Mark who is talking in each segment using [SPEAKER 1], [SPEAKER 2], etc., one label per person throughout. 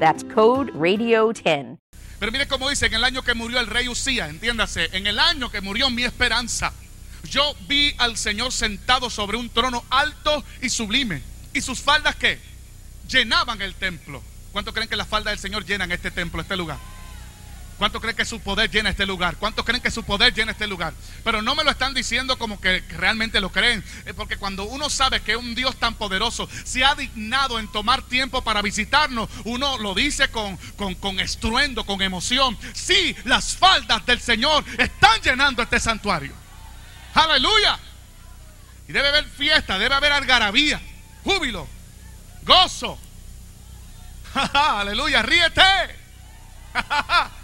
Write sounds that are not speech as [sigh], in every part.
[SPEAKER 1] That's code RADIO10.
[SPEAKER 2] Pero mire cómo dice, en el año que murió el rey Usía, entiéndase, en el año que murió mi esperanza, yo vi al Señor sentado sobre un trono alto y sublime. ¿Y sus faldas qué? Llenaban el templo. ¿Cuántos creen que las faldas del Señor llenan este templo, este lugar? ¿Cuántos creen que su poder llena este lugar? ¿Cuántos creen que su poder llena este lugar? Pero no me lo están diciendo como que realmente lo creen. Porque cuando uno sabe que un Dios tan poderoso se ha dignado en tomar tiempo para visitarnos, uno lo dice con, con, con estruendo, con emoción. Sí, las faldas del Señor están llenando este santuario. Aleluya. Y debe haber fiesta, debe haber algarabía, júbilo, gozo. [laughs] Aleluya, ríete. [laughs]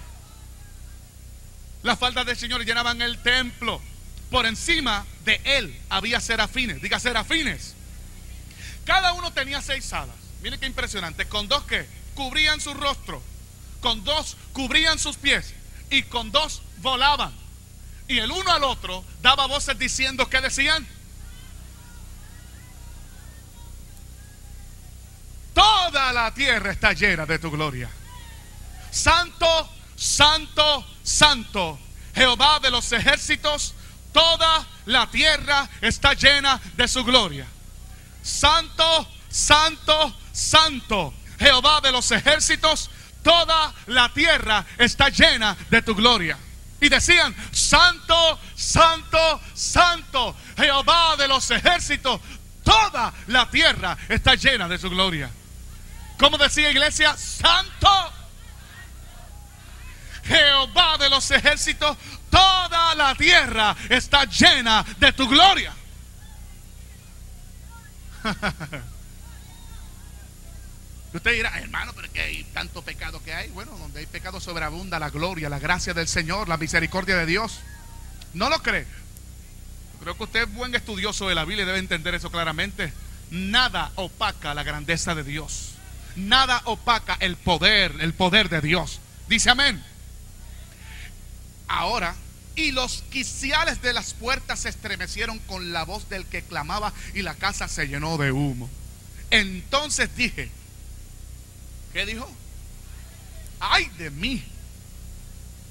[SPEAKER 2] Las faldas del Señor llenaban el templo. Por encima de él había serafines. Diga serafines. Cada uno tenía seis alas. Miren qué impresionante. Con dos que cubrían su rostro. Con dos cubrían sus pies. Y con dos volaban. Y el uno al otro daba voces diciendo que decían. Toda la tierra está llena de tu gloria. Santo, santo, santo, Jehová de los ejércitos, toda la tierra está llena de su gloria. Santo, santo, santo, Jehová de los ejércitos, toda la tierra está llena de tu gloria. Y decían, santo, santo, santo, Jehová de los ejércitos, toda la tierra está llena de su gloria. ¿Cómo decía iglesia? Santo, Jehová de los ejércitos, toda la tierra está llena de tu gloria. [laughs] Usted dirá, hermano, pero que hay tanto pecado que hay. Bueno, donde hay pecado sobreabunda la gloria, la gracia del Señor, la misericordia de Dios. ¿No lo cree? Creo que usted es buen estudioso de la Biblia y debe entender eso claramente. Nada opaca la grandeza de Dios. Nada opaca el poder, el poder de Dios. Dice amén. Ahora, y los quiciales de las puertas se estremecieron con la voz del que clamaba y la casa se llenó de humo. Entonces dije, ¿qué dijo? Ay de mí,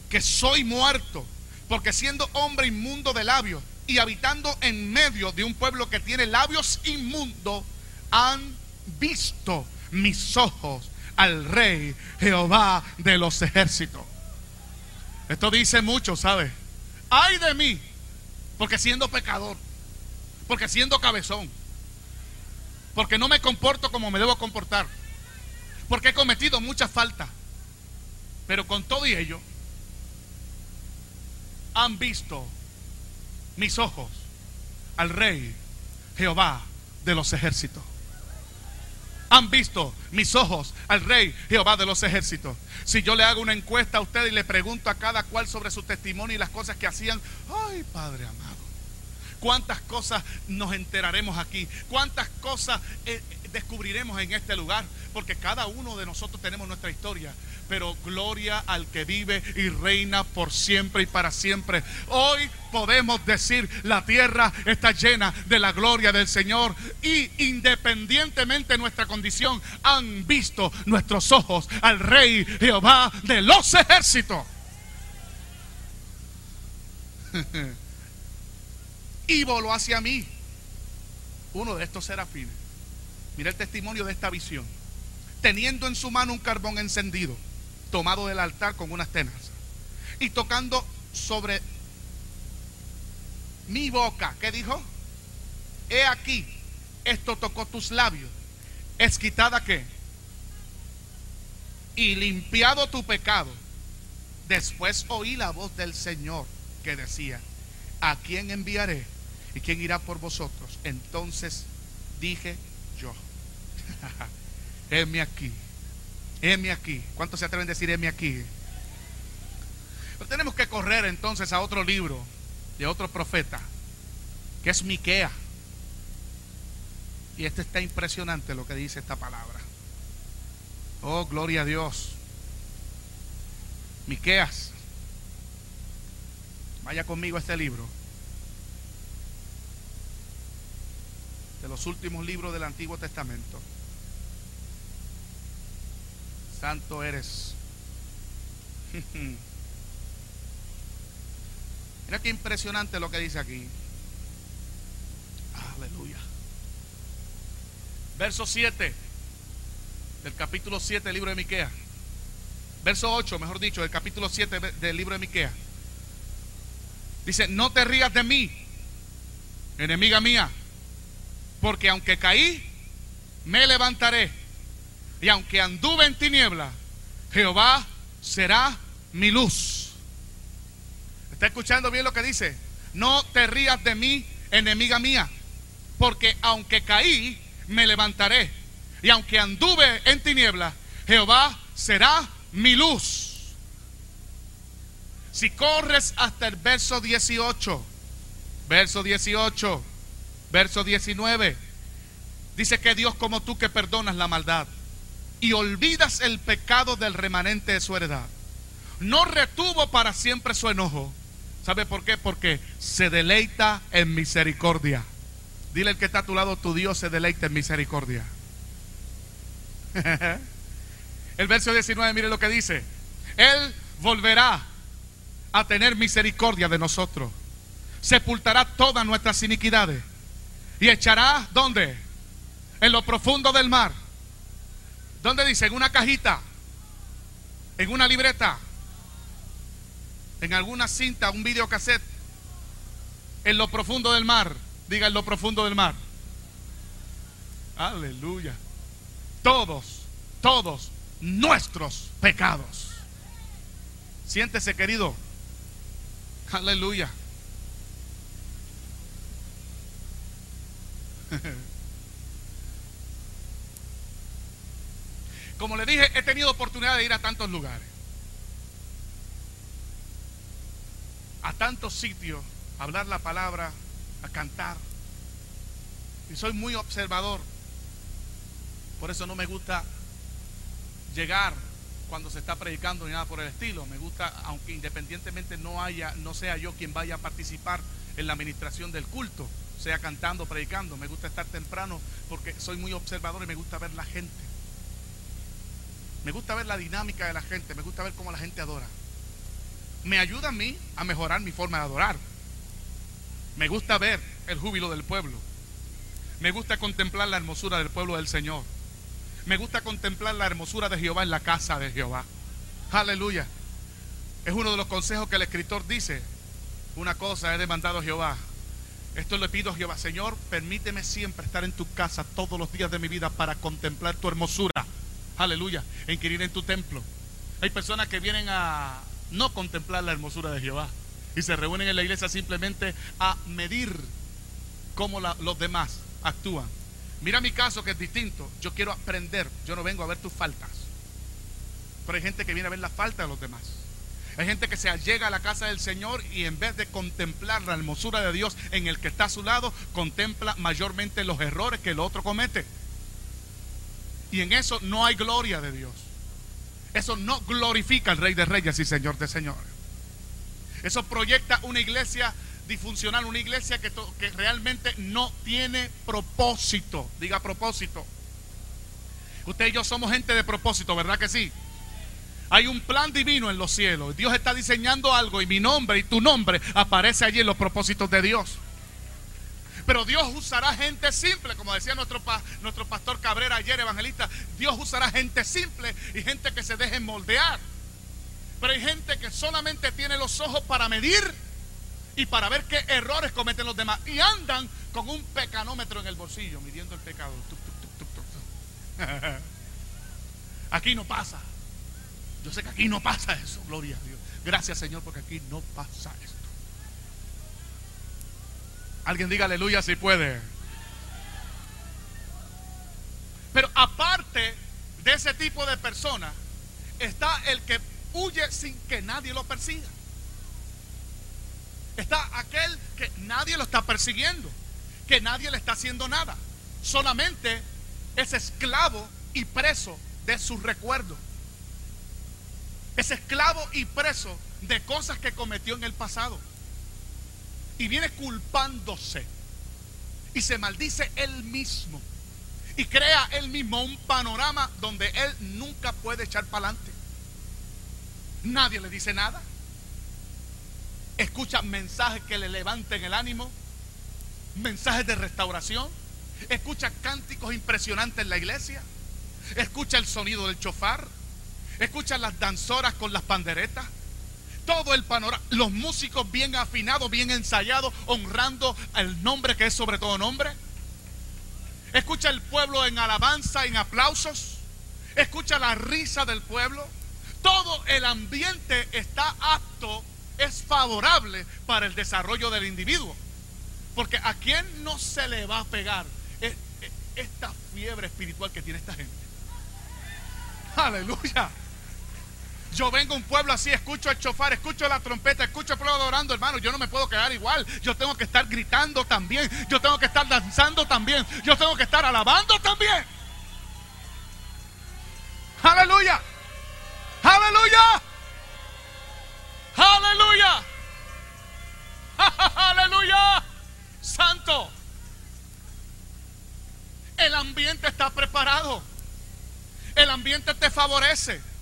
[SPEAKER 2] que soy muerto, porque siendo hombre inmundo de labios y habitando en medio de un pueblo que tiene labios inmundos, han visto mis ojos al rey Jehová de los ejércitos. Esto dice mucho, ¿sabe? Ay de mí, porque siendo pecador, porque siendo cabezón, porque no me comporto como me debo comportar, porque he cometido muchas faltas, pero con todo y ello, han visto mis ojos al Rey Jehová de los ejércitos han visto mis ojos al Rey Jehová de los ejércitos. Si yo le hago una encuesta a usted y le pregunto a cada cual sobre su testimonio y las cosas que hacían, ay Padre amado, cuántas cosas nos enteraremos aquí, cuántas cosas eh, descubriremos en este lugar, porque cada uno de nosotros tenemos nuestra historia pero gloria al que vive y reina por siempre y para siempre. Hoy podemos decir, la tierra está llena de la gloria del Señor y independientemente de nuestra condición, han visto nuestros ojos al Rey Jehová de los ejércitos. [laughs] y voló hacia mí uno de estos serafines. Mira el testimonio de esta visión. Teniendo en su mano un carbón encendido tomado del altar con unas tenazas. Y tocando sobre mi boca, ¿qué dijo? He aquí, esto tocó tus labios. ¿Es quitada qué? Y limpiado tu pecado. Después oí la voz del Señor que decía, ¿a quién enviaré? ¿Y quién irá por vosotros? Entonces dije [laughs] heme aquí, heme aquí. ¿Cuántos se atreven a decir heme aquí? Pero tenemos que correr entonces a otro libro de otro profeta, que es Miquea. Y este está impresionante lo que dice esta palabra. Oh, gloria a Dios. Miqueas. Vaya conmigo a este libro. De los últimos libros del Antiguo Testamento. Santo eres. [laughs] Mira qué impresionante lo que dice aquí. Aleluya. Verso 7 del capítulo 7 del libro de Miquea. Verso 8, mejor dicho, del capítulo 7 del libro de Miquea. Dice, no te rías de mí, enemiga mía, porque aunque caí, me levantaré. Y aunque anduve en tiniebla, Jehová será mi luz. ¿Está escuchando bien lo que dice? No te rías de mí, enemiga mía, porque aunque caí, me levantaré. Y aunque anduve en tiniebla, Jehová será mi luz. Si corres hasta el verso 18, verso 18, verso 19, dice que Dios como tú que perdonas la maldad y olvidas el pecado del remanente de su heredad, no retuvo para siempre su enojo. ¿Sabe por qué? Porque se deleita en misericordia. Dile el que está a tu lado, tu Dios se deleita en misericordia. [laughs] el verso 19, mire lo que dice. Él volverá a tener misericordia de nosotros. Sepultará todas nuestras iniquidades. Y echará, ¿dónde? En lo profundo del mar. ¿Dónde dice? En una cajita. En una libreta. En alguna cinta, un videocassette. En lo profundo del mar. Diga en lo profundo del mar. Aleluya. Todos, todos nuestros pecados. Siéntese, querido. Aleluya. [laughs] Como le dije, he tenido oportunidad de ir a tantos lugares. A tantos sitios, a hablar la palabra, a cantar. Y soy muy observador. Por eso no me gusta llegar cuando se está predicando ni nada por el estilo. Me gusta, aunque independientemente no haya, no sea yo quien vaya a participar en la administración del culto, sea cantando, predicando. Me gusta estar temprano porque soy muy observador y me gusta ver la gente. Me gusta ver la dinámica de la gente, me gusta ver cómo la gente adora. Me ayuda a mí a mejorar mi forma de adorar. Me gusta ver el júbilo del pueblo. Me gusta contemplar la hermosura del pueblo del Señor. Me gusta contemplar la hermosura de Jehová en la casa de Jehová. Aleluya. Es uno de los consejos que el escritor dice. Una cosa he demandado a Jehová. Esto le pido a Jehová. Señor, permíteme siempre estar en tu casa todos los días de mi vida para contemplar tu hermosura. Aleluya. E inquirir en tu templo. Hay personas que vienen a no contemplar la hermosura de Jehová y se reúnen en la iglesia simplemente a medir cómo los demás actúan. Mira mi caso que es distinto. Yo quiero aprender. Yo no vengo a ver tus faltas. Pero hay gente que viene a ver las faltas de los demás. Hay gente que se allega a la casa del Señor y en vez de contemplar la hermosura de Dios en el que está a su lado, contempla mayormente los errores que el otro comete. Y en eso no hay gloria de Dios. Eso no glorifica al Rey de Reyes y Señor de Señores. Eso proyecta una iglesia disfuncional, una iglesia que, realmente no tiene propósito. Diga propósito. Usted y yo somos gente de propósito, ¿verdad que sí? Hay un plan divino en los cielos. Dios está diseñando algo y mi nombre y tu nombre aparece allí en los propósitos de Dios. Pero Dios usará gente simple, como decía nuestro, nuestro pastor Cabrera ayer, evangelista. Dios usará gente simple y gente que se deje moldear. Pero hay gente que solamente tiene los ojos para medir y para ver qué errores cometen los demás. Y andan con un pecanómetro en el bolsillo, midiendo el pecado. [laughs] Aquí no pasa. Yo sé que aquí no pasa eso, gloria a Dios. Gracias Señor porque aquí no pasa esto. Alguien diga aleluya si puede. Pero aparte de ese tipo de persona, está el que huye sin que nadie lo persiga. Está aquel que nadie lo está persiguiendo, que nadie le está haciendo nada. Solamente es esclavo y preso de sus recuerdos. Es esclavo y preso de cosas que cometió en el pasado. Y viene culpándose. Y se maldice él mismo. Y crea él mismo un panorama donde él nunca puede echar para adelante. Nadie le dice nada. Escucha mensajes que le levanten el ánimo. Mensajes de restauración. Escucha cánticos impresionantes en la iglesia. Escucha el sonido del chofar. Escucha las danzoras con las panderetas. Todo el panorama. Los músicos bien afinados, bien ensayados, honrando el nombre que es sobre todo nombre. Escucha el pueblo en alabanza, en aplausos. Escucha la risa del pueblo. Todo el ambiente está apto, es favorable para el desarrollo del individuo. Porque a quién no se le va a pegar esta fiebre espiritual que tiene esta gente. Aleluya. Yo vengo a un pueblo así, escucho el chofar, escucho la trompeta, escucho el pueblo adorando, hermano. Yo no me puedo quedar igual. Yo tengo que estar gritando también. Yo tengo que estar danzando también. Yo tengo que estar alabando también. Aleluya. Aleluya. Aleluya. [laughs] Aleluya. Santo. El ambiente está preparado. El ambiente te favorece.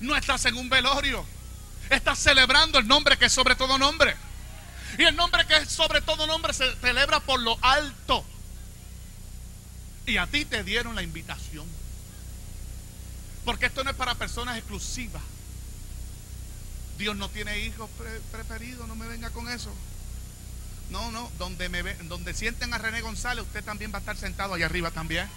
[SPEAKER 2] No estás en un velorio. Estás celebrando el nombre que es sobre todo nombre. Y el nombre que es sobre todo nombre se celebra por lo alto. Y a ti te dieron la invitación. Porque esto no es para personas exclusivas. Dios no tiene hijos preferidos, no me venga con eso. No, no, donde, me donde sienten a René González, usted también va a estar sentado allá arriba también.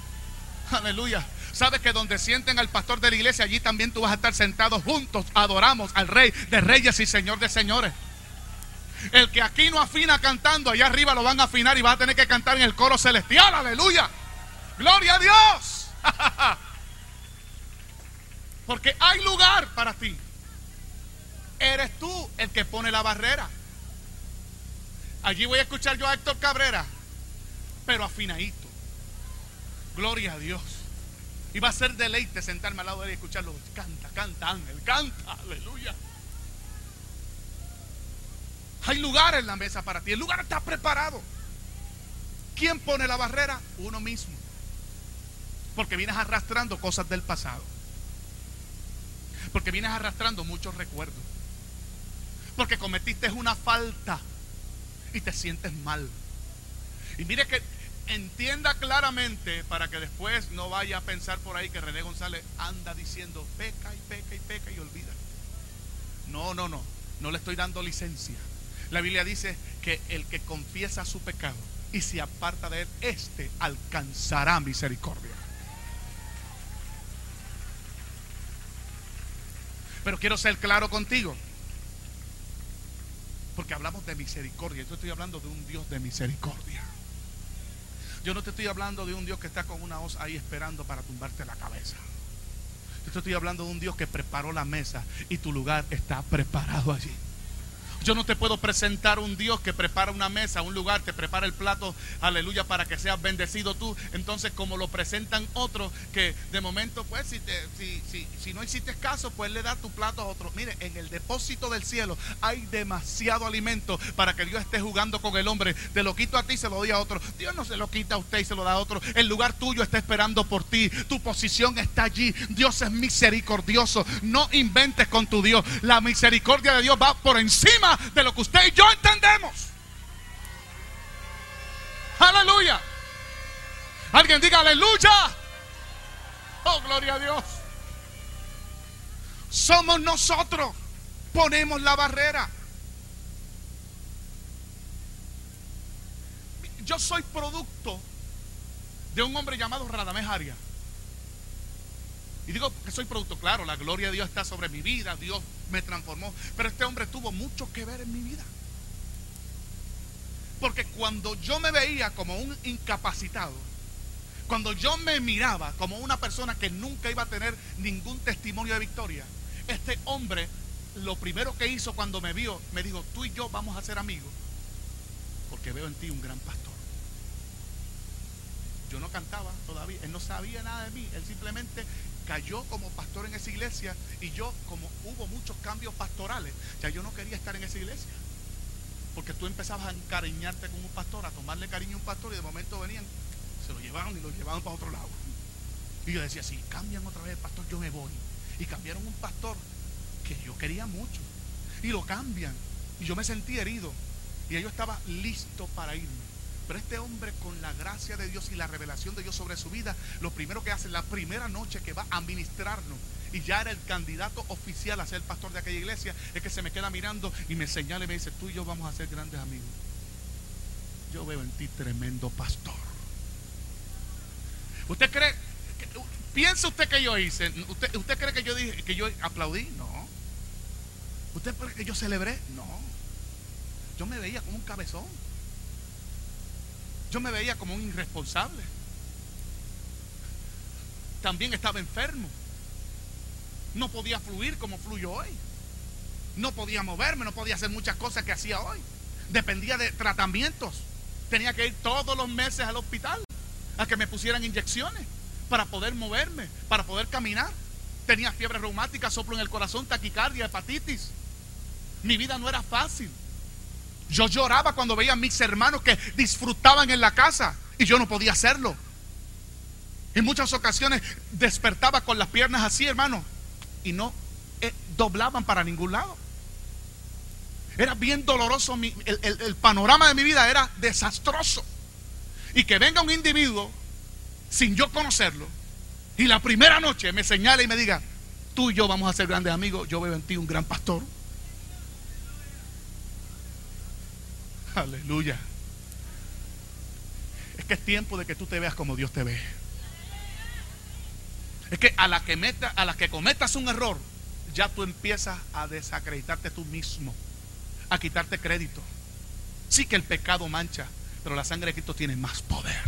[SPEAKER 2] Aleluya. Sabes que donde sienten al pastor de la iglesia, allí también tú vas a estar sentado juntos. Adoramos al Rey de Reyes y Señor de Señores. El que aquí no afina cantando, allá arriba lo van a afinar y va a tener que cantar en el coro celestial. Aleluya. Gloria a Dios. [laughs] Porque hay lugar para ti. Eres tú el que pone la barrera. Allí voy a escuchar yo a Héctor Cabrera, pero afinadito. Gloria a Dios. Y va a ser deleite sentarme al lado de él y escucharlo. Canta, canta, ángel, canta, aleluya. Hay lugar en la mesa para ti. El lugar está preparado. ¿Quién pone la barrera? Uno mismo. Porque vienes arrastrando cosas del pasado. Porque vienes arrastrando muchos recuerdos. Porque cometiste una falta y te sientes mal. Y mire que entienda claramente para que después no vaya a pensar por ahí que René González anda diciendo peca y peca y peca y olvida. No, no, no, no le estoy dando licencia. La Biblia dice que el que confiesa su pecado y se aparta de él, éste alcanzará misericordia. Pero quiero ser claro contigo. Porque hablamos de misericordia. Yo estoy hablando de un Dios de misericordia. Yo no te estoy hablando de un Dios que está con una hoz ahí esperando para tumbarte la cabeza. Yo te estoy hablando de un Dios que preparó la mesa y tu lugar está preparado allí. Yo no te puedo presentar un Dios que prepara una mesa, un lugar, te prepara el plato, aleluya, para que seas bendecido tú. Entonces, como lo presentan otros, que de momento, pues, si, te, si, no hiciste caso, pues le da tu plato a otro. Mire, en el depósito del cielo hay demasiado alimento para que Dios esté jugando con el hombre. Te lo quito a ti, se lo doy a otro. Dios no se lo quita a usted y se lo da a otro. El lugar tuyo está esperando por ti. Tu posición está allí. Dios es misericordioso. No inventes con tu Dios. La misericordia de Dios va por encima de lo que usted y yo entendemos. Aleluya. Alguien diga aleluya. Oh, gloria a Dios. Somos nosotros ponemos la barrera. Yo soy producto de un hombre llamado Radamés Arias. Y digo que soy producto, claro, la gloria de Dios está sobre mi vida, Dios me transformó, pero este hombre tuvo mucho que ver en mi vida. Porque cuando yo me veía como un incapacitado, cuando yo me miraba como una persona que nunca iba a tener ningún testimonio de victoria, este hombre lo primero que hizo cuando me vio, me dijo, tú y yo vamos a ser amigos, porque veo en ti un gran pastor. Yo no cantaba todavía, él no sabía nada de mí, él simplemente cayó como pastor en esa iglesia y yo, como hubo muchos cambios pastorales, ya yo no quería estar en esa iglesia. Porque tú empezabas a encariñarte con un pastor, a tomarle cariño a un pastor y de momento venían, se lo llevaban y lo llevaban para otro lado. Y yo decía, si cambian otra vez el pastor, yo me voy. Y cambiaron un pastor que yo quería mucho. Y lo cambian. Y yo me sentí herido. Y yo estaba listo para irme. Pero este hombre con la gracia de Dios y la revelación de Dios sobre su vida, lo primero que hace, la primera noche que va a ministrarnos, y ya era el candidato oficial a ser el pastor de aquella iglesia, es que se me queda mirando y me señala y me dice, tú y yo vamos a ser grandes amigos. Yo veo en ti tremendo pastor. ¿Usted cree, piensa usted que yo hice? ¿Usted, usted cree que yo dije, que yo aplaudí? No. ¿Usted cree que yo celebré? No. Yo me veía como un cabezón. Yo me veía como un irresponsable. También estaba enfermo. No podía fluir como fluyo hoy. No podía moverme, no podía hacer muchas cosas que hacía hoy. Dependía de tratamientos. Tenía que ir todos los meses al hospital a que me pusieran inyecciones para poder moverme, para poder caminar. Tenía fiebre reumática, soplo en el corazón, taquicardia, hepatitis. Mi vida no era fácil. Yo lloraba cuando veía a mis hermanos que disfrutaban en la casa y yo no podía hacerlo. En muchas ocasiones despertaba con las piernas así, hermano, y no eh, doblaban para ningún lado. Era bien doloroso, el, el panorama de mi vida era desastroso. Y que venga un individuo sin yo conocerlo y la primera noche me señale y me diga, tú y yo vamos a ser grandes amigos, yo veo en ti un gran pastor. Aleluya. Es que es tiempo de que tú te veas como Dios te ve. Es que a la que, meta, a la que cometas un error, ya tú empiezas a desacreditarte tú mismo, a quitarte crédito. Sí que el pecado mancha, pero la sangre de Cristo tiene más poder.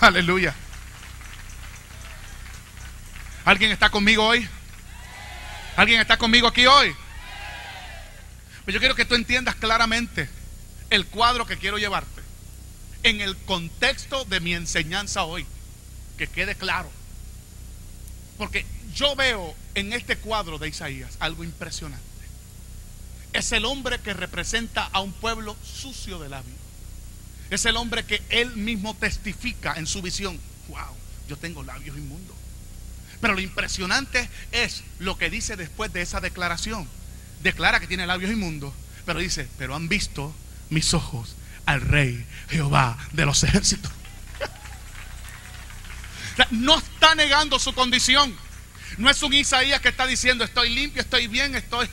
[SPEAKER 2] Aleluya. ¿Alguien está conmigo hoy? ¿Alguien está conmigo aquí hoy? Pero yo quiero que tú entiendas claramente el cuadro que quiero llevarte en el contexto de mi enseñanza hoy. Que quede claro. Porque yo veo en este cuadro de Isaías algo impresionante. Es el hombre que representa a un pueblo sucio de labios. Es el hombre que él mismo testifica en su visión. Wow, yo tengo labios inmundos. Pero lo impresionante es lo que dice después de esa declaración declara que tiene labios inmundos, pero dice, pero han visto mis ojos al rey Jehová de los ejércitos. [laughs] no está negando su condición. No es un Isaías que está diciendo, estoy limpio, estoy bien, estoy...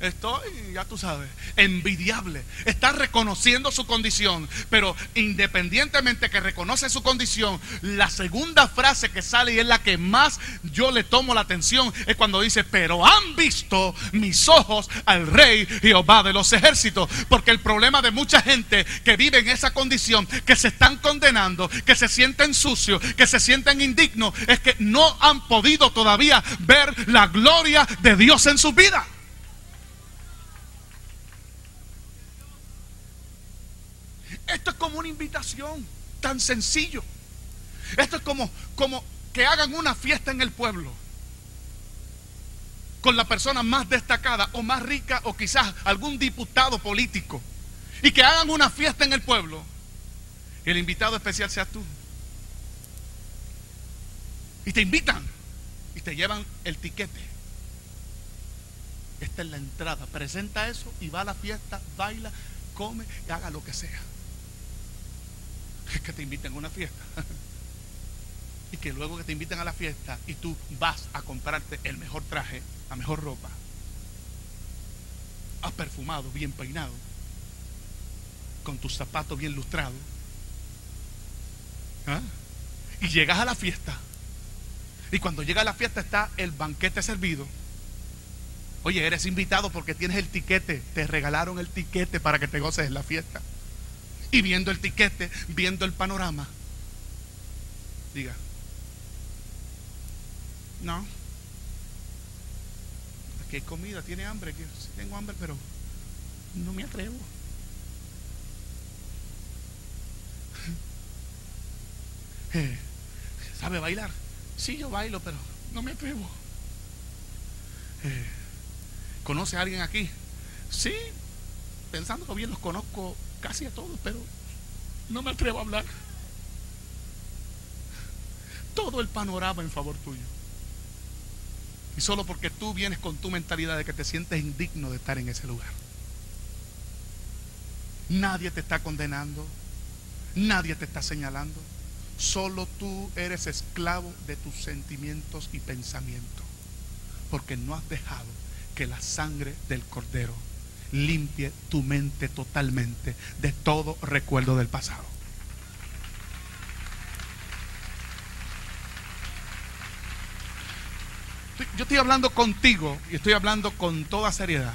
[SPEAKER 2] Estoy, ya tú sabes, envidiable. Está reconociendo su condición. Pero independientemente que reconoce su condición, la segunda frase que sale y es la que más yo le tomo la atención es cuando dice, pero han visto mis ojos al rey Jehová de los ejércitos. Porque el problema de mucha gente que vive en esa condición, que se están condenando, que se sienten sucios, que se sienten indignos, es que no han podido todavía ver la gloria de Dios en su vida. Esto es como una invitación tan sencillo. Esto es como, como que hagan una fiesta en el pueblo con la persona más destacada o más rica o quizás algún diputado político y que hagan una fiesta en el pueblo el invitado especial sea tú. Y te invitan y te llevan el tiquete. Esta es la entrada. Presenta eso y va a la fiesta, baila, come y haga lo que sea. Que te inviten a una fiesta. [laughs] Y que luego que te inviten a la fiesta y tú vas a comprarte el mejor traje, la mejor ropa, has perfumado, bien peinado, con tus zapatos bien lustrados, ¿ah? y llegas a la fiesta, y cuando llega a la fiesta está el banquete servido. Oye, eres invitado porque tienes el tiquete, te regalaron el tiquete para que te goces en la fiesta. Y viendo el tiquete, viendo el panorama, diga, no, aquí hay comida, tiene hambre, que sí tengo hambre, pero no me atrevo. [laughs] Eh, ¿Sabe bailar? Sí, yo bailo, pero no me atrevo. Eh, ¿Conoce a alguien aquí? Sí, pensando bien los conozco casi a todos, pero no me atrevo a hablar. Todo el panorama en favor tuyo. Y solo porque tú vienes con tu mentalidad de que te sientes indigno de estar en ese lugar. Nadie te está condenando. Nadie te está señalando. Solo tú eres esclavo de tus sentimientos y pensamientos. Porque no has dejado que la sangre del cordero limpie tu mente totalmente de todo recuerdo del pasado. Yo estoy hablando contigo y estoy hablando con toda seriedad.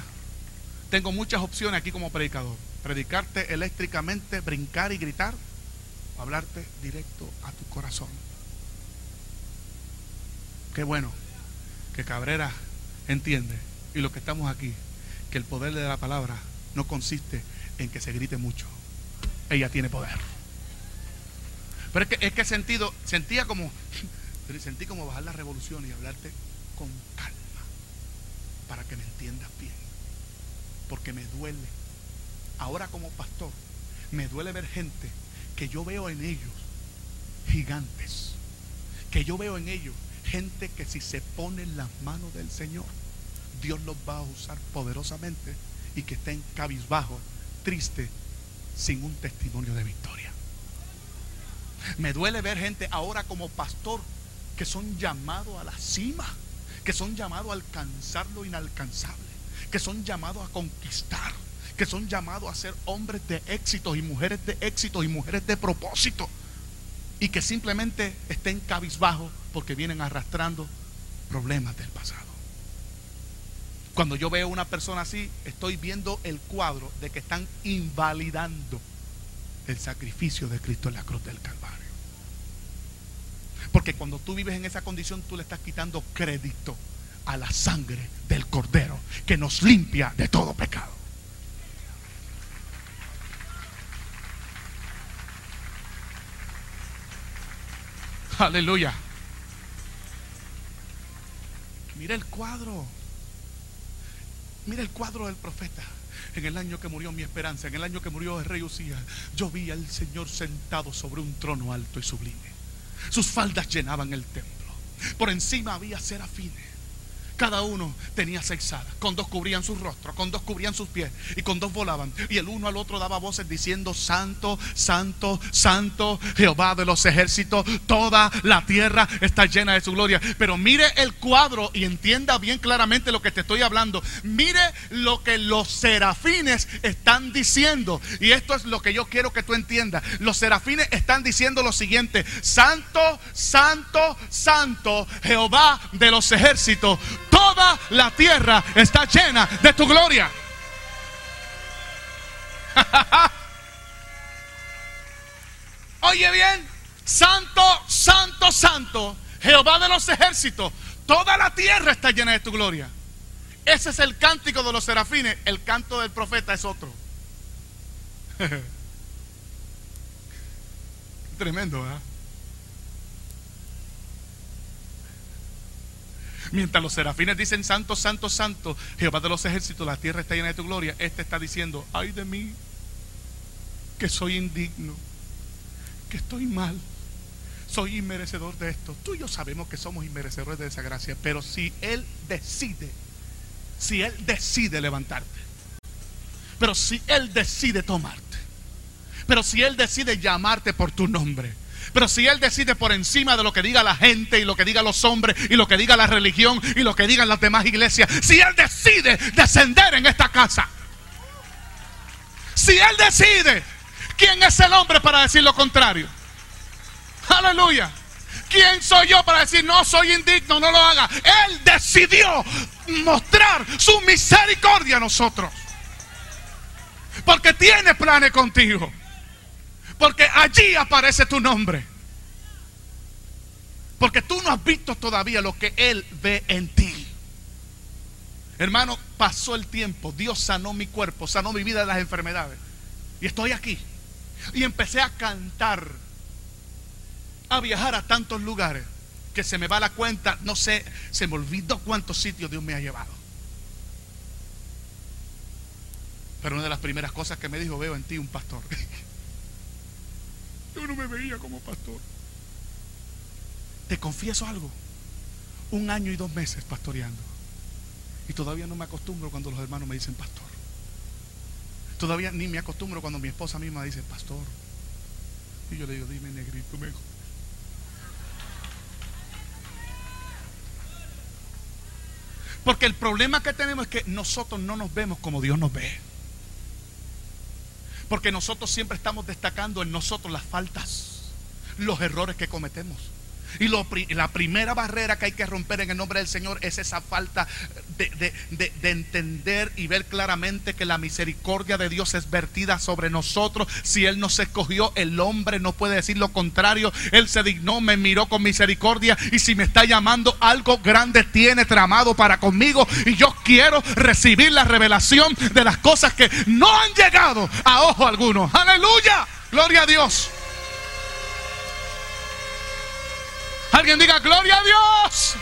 [SPEAKER 2] Tengo muchas opciones aquí como predicador. Predicarte eléctricamente, brincar y gritar, o hablarte directo a tu corazón. Qué bueno que Cabrera entiende y lo que estamos aquí, que el poder de la palabra no consiste en que se grite mucho. Ella tiene poder. Pero es que, es que sentido, sentía como, [laughs] sentí como bajar la revolución y hablarte con calma para que me entiendas bien. Porque me duele. Ahora como pastor, me duele ver gente que yo veo en ellos gigantes. Que yo veo en ellos gente que si se pone las manos del Señor, Dios los va a usar poderosamente y que estén cabizbajo, triste, sin un testimonio de victoria. Me duele ver gente ahora como pastor que son llamados a la cima, que son llamados a alcanzar lo inalcanzable, que son llamados a conquistar, que son llamados a ser hombres de éxito y mujeres de éxito y mujeres de propósito, y que simplemente estén cabizbajo porque vienen arrastrando problemas del pasado. Cuando yo veo una persona así, estoy viendo el cuadro de que están invalidando el sacrificio de Cristo en la cruz del Calvario. Porque cuando tú vives en esa condición, tú le estás quitando crédito a la sangre del Cordero que nos limpia de todo pecado. Aleluya. Mira el cuadro. Mira el cuadro del profeta. En el año que murió mi esperanza, en el año que murió el rey Usías, yo vi al Señor sentado sobre un trono alto y sublime. Sus faldas llenaban el templo. Por encima había serafines cada uno tenía seis alas. Con dos cubrían su rostro, con dos cubrían sus pies y con dos volaban. Y el uno al otro daba voces diciendo, Santo, Santo, Santo, Jehová de los ejércitos. Toda la tierra está llena de su gloria. Pero mire el cuadro y entienda bien claramente lo que te estoy hablando. Mire lo que los serafines están diciendo. Y esto es lo que yo quiero que tú entiendas. Los serafines están diciendo lo siguiente. Santo, Santo, Santo, Jehová de los ejércitos toda la tierra está llena de tu gloria. [laughs] Oye bien, santo, santo, santo, Jehová de los ejércitos, toda la tierra está llena de tu gloria. Ese es el cántico de los serafines, el canto del profeta es otro. [laughs] Tremendo, ¿verdad? Mientras los serafines dicen, Santo, Santo, Santo, Jehová de los ejércitos, la tierra está llena de tu gloria, este está diciendo, ay de mí, que soy indigno, que estoy mal, soy inmerecedor de esto. Tú y yo sabemos que somos inmerecedores de esa gracia, pero si Él decide, si Él decide levantarte, pero si Él decide tomarte, pero si Él decide llamarte por tu nombre, Pero si Él decide por encima de lo que diga la gente y lo que diga los hombres y lo que diga la religión y lo que digan las demás iglesias, si Él decide descender en esta casa, si Él decide, ¿quién es el hombre para decir lo contrario? Aleluya. ¿Quién soy yo para decir no soy indigno, no lo haga? Él decidió mostrar su misericordia a nosotros. Porque tiene planes contigo. Porque allí aparece tu nombre. Porque tú no has visto todavía lo que Él ve en ti. Hermano, pasó el tiempo. Dios sanó mi cuerpo, sanó mi vida de las enfermedades. Y estoy aquí. Y empecé a cantar, a viajar a tantos lugares que se me va la cuenta. No sé, se me olvidó cuántos sitios Dios me ha llevado. Pero una de las primeras cosas que me dijo, veo en ti un pastor. [laughs] Yo no me veía como pastor. Te confieso algo. Un año y dos meses pastoreando. Y todavía no me acostumbro cuando los hermanos me dicen pastor. Todavía ni me acostumbro cuando mi esposa misma dice pastor. Y yo le digo, dime negrito mejor. Porque el problema que tenemos es que nosotros no nos vemos como Dios nos ve. Porque nosotros siempre estamos destacando en nosotros las faltas, los errores que cometemos. Y la primera barrera que hay que romper en el nombre del Señor es esa falta de, de, entender y ver claramente que la misericordia de Dios es vertida sobre nosotros. Si Él nos escogió, el hombre no puede decir lo contrario. Él se dignó, me miró con misericordia. Y si me está llamando, algo grande tiene tramado para conmigo. Y yo quiero recibir la revelación de las cosas que no han llegado a ojo alguno. Aleluya. Gloria a Dios. Alguien diga, gloria a Dios.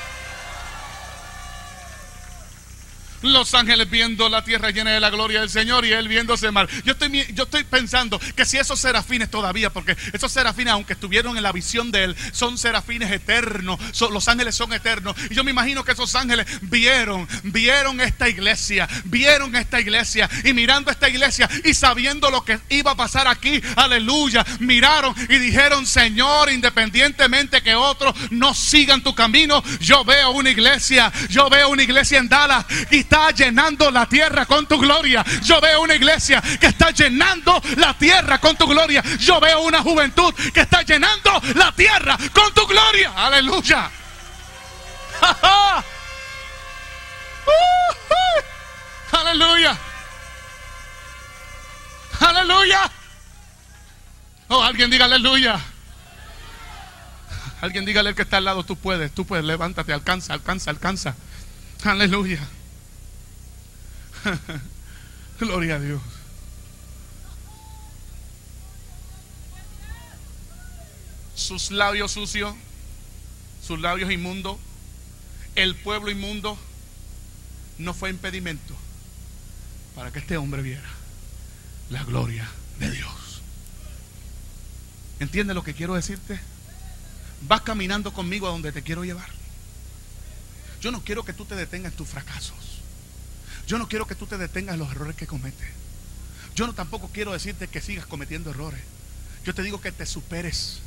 [SPEAKER 2] Los ángeles viendo la tierra llena de la gloria del Señor y él viéndose mal. Yo estoy, yo estoy pensando que si esos serafines todavía, porque esos serafines, aunque estuvieron en la visión de él, son serafines eternos. los ángeles son eternos. Y yo me imagino que esos ángeles vieron, vieron esta iglesia, vieron esta iglesia y mirando esta iglesia y sabiendo lo que iba a pasar aquí, aleluya, miraron y dijeron, Señor, independientemente que otros no sigan tu camino, yo veo una iglesia, yo veo una iglesia en Dallas y está llenando la tierra con tu gloria. Yo veo una iglesia que está llenando la tierra con tu gloria. Yo veo una juventud que está llenando la tierra con tu gloria. Aleluya. [laughs] Aleluya. Aleluya. Oh, alguien diga aleluya. Alguien dígale al que está al lado, tú puedes, tú puedes, levántate, alcanza, alcanza, alcanza. Aleluya. [laughs] Gloria a Dios. Sus labios sucios, sus labios inmundos, el pueblo inmundo, no fue impedimento para que este hombre viera la gloria de Dios. ¿Entiendes lo que quiero decirte? Vas caminando conmigo a donde te quiero llevar. Yo no quiero que tú te detengas en tus fracasos. Yo no quiero que tú te detengas en los errores que cometes. Yo no tampoco quiero decirte que sigas cometiendo errores. Yo te digo que te superes,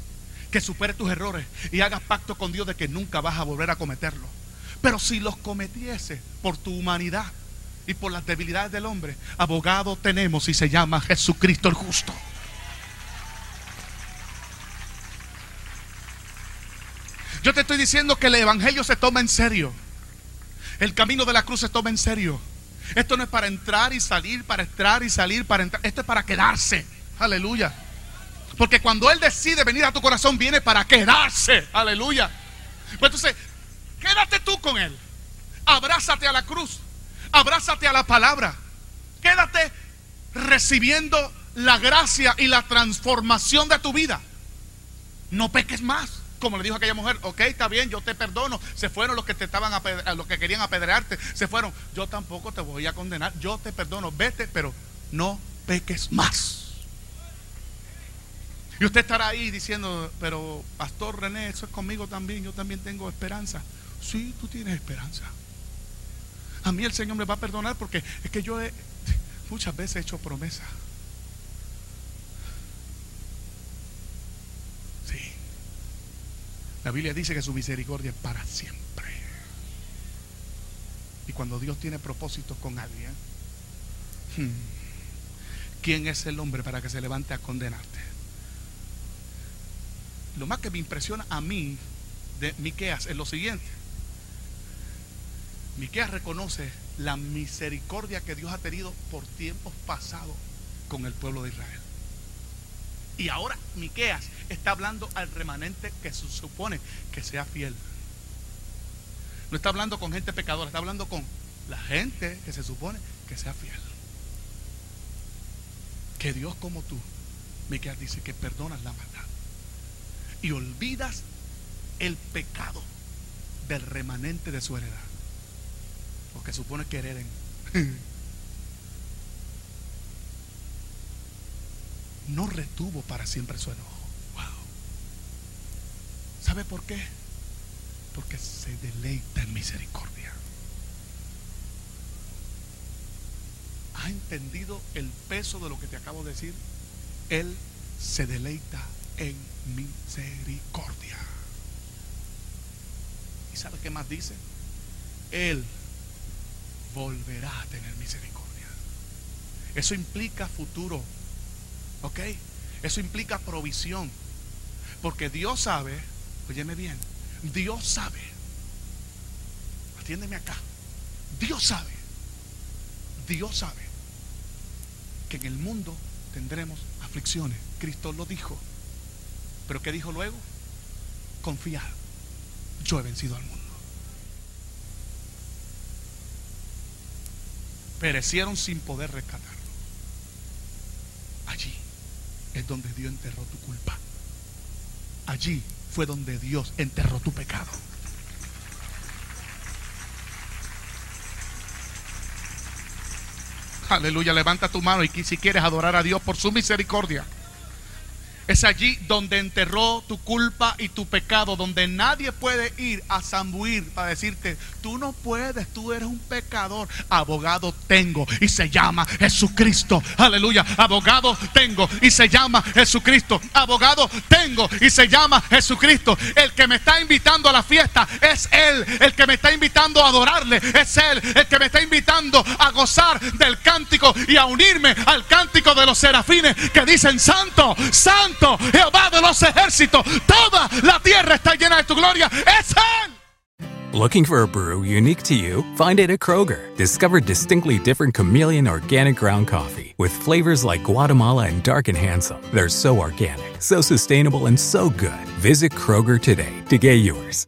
[SPEAKER 2] que superes tus errores y hagas pacto con Dios de que nunca vas a volver a cometerlos. Pero si los cometiese por tu humanidad y por las debilidades del hombre, abogado tenemos y se llama Jesucristo el justo. Yo te estoy diciendo que el Evangelio se toma en serio. El camino de la cruz se toma en serio. Esto no es para entrar y salir, para entrar y salir, para entrar. Esto es para quedarse. Aleluya. Porque cuando Él decide venir a tu corazón, viene para quedarse. Aleluya. Pues entonces, quédate tú con Él. Abrázate a la cruz. Abrázate a la palabra. Quédate recibiendo la gracia y la transformación de tu vida. No peques más como le dijo aquella mujer, ok, está bien, yo te perdono. Se fueron los que te estaban los que querían apedrearte, se fueron. Yo tampoco te voy a condenar, yo te perdono, vete, pero no peques más. Y usted estará ahí diciendo, pero Pastor René, eso es conmigo también, yo también tengo esperanza. Sí, tú tienes esperanza. A mí el Señor me va a perdonar porque es que yo he, muchas veces he hecho promesas. Sí. La Biblia dice que su misericordia es para siempre. Y cuando Dios tiene propósitos con alguien, hmm, ¿quién es el hombre para que se levante a condenarte? Lo más que me impresiona a mí de Miqueas es lo siguiente. Miqueas reconoce la misericordia que Dios ha tenido por tiempos pasados con el pueblo de Israel. Y ahora Miqueas está hablando al remanente que se supone que sea fiel. No está hablando con gente pecadora, está hablando con la gente que se supone que sea fiel. Que Dios como tú, Miqueas dice que perdonas la maldad y olvidas el pecado del remanente de su heredad. Lo que supone que hereden. No retuvo para siempre su enojo. Wow. ¿Sabe por qué? Porque se deleita en misericordia. ¿Ha entendido el peso de lo que te acabo de decir? Él se deleita en misericordia. ¿Y sabe qué más dice? Él volverá a tener misericordia. Eso implica futuro. ¿Ok? Eso implica provisión. Porque Dios sabe, óyeme bien, Dios sabe. Atiéndeme acá. Dios sabe. Dios sabe que en el mundo tendremos aflicciones. Cristo lo dijo. Pero ¿qué dijo luego? Confiad. Yo he vencido al mundo. Perecieron sin poder rescatarlo. Es donde Dios enterró tu culpa. Allí fue donde Dios enterró tu pecado. Aleluya, levanta tu mano y si quieres adorar a Dios por su misericordia. Es allí donde enterró tu culpa y tu pecado, donde nadie puede ir a zambuir para decirte, tú no puedes, tú eres un pecador. Abogado tengo y se llama Jesucristo. Aleluya. Abogado tengo y se llama Jesucristo. Abogado tengo y se llama Jesucristo. El que me está invitando a la fiesta es Él. El que me está invitando a adorarle es Él. El que me está invitando a gozar del cántico y a unirme al cántico de los serafines que dicen, Santo, Santo Jehová de los ejércitos. Toda la tierra está llena de tu gloria. Es Él.
[SPEAKER 3] Looking for a brew unique to you? Find it at Kroger. Discover distinctly different chameleon organic ground coffee with flavors like Guatemala and Dark and Handsome. They're so organic, so sustainable, and so good. Visit Kroger today to get yours.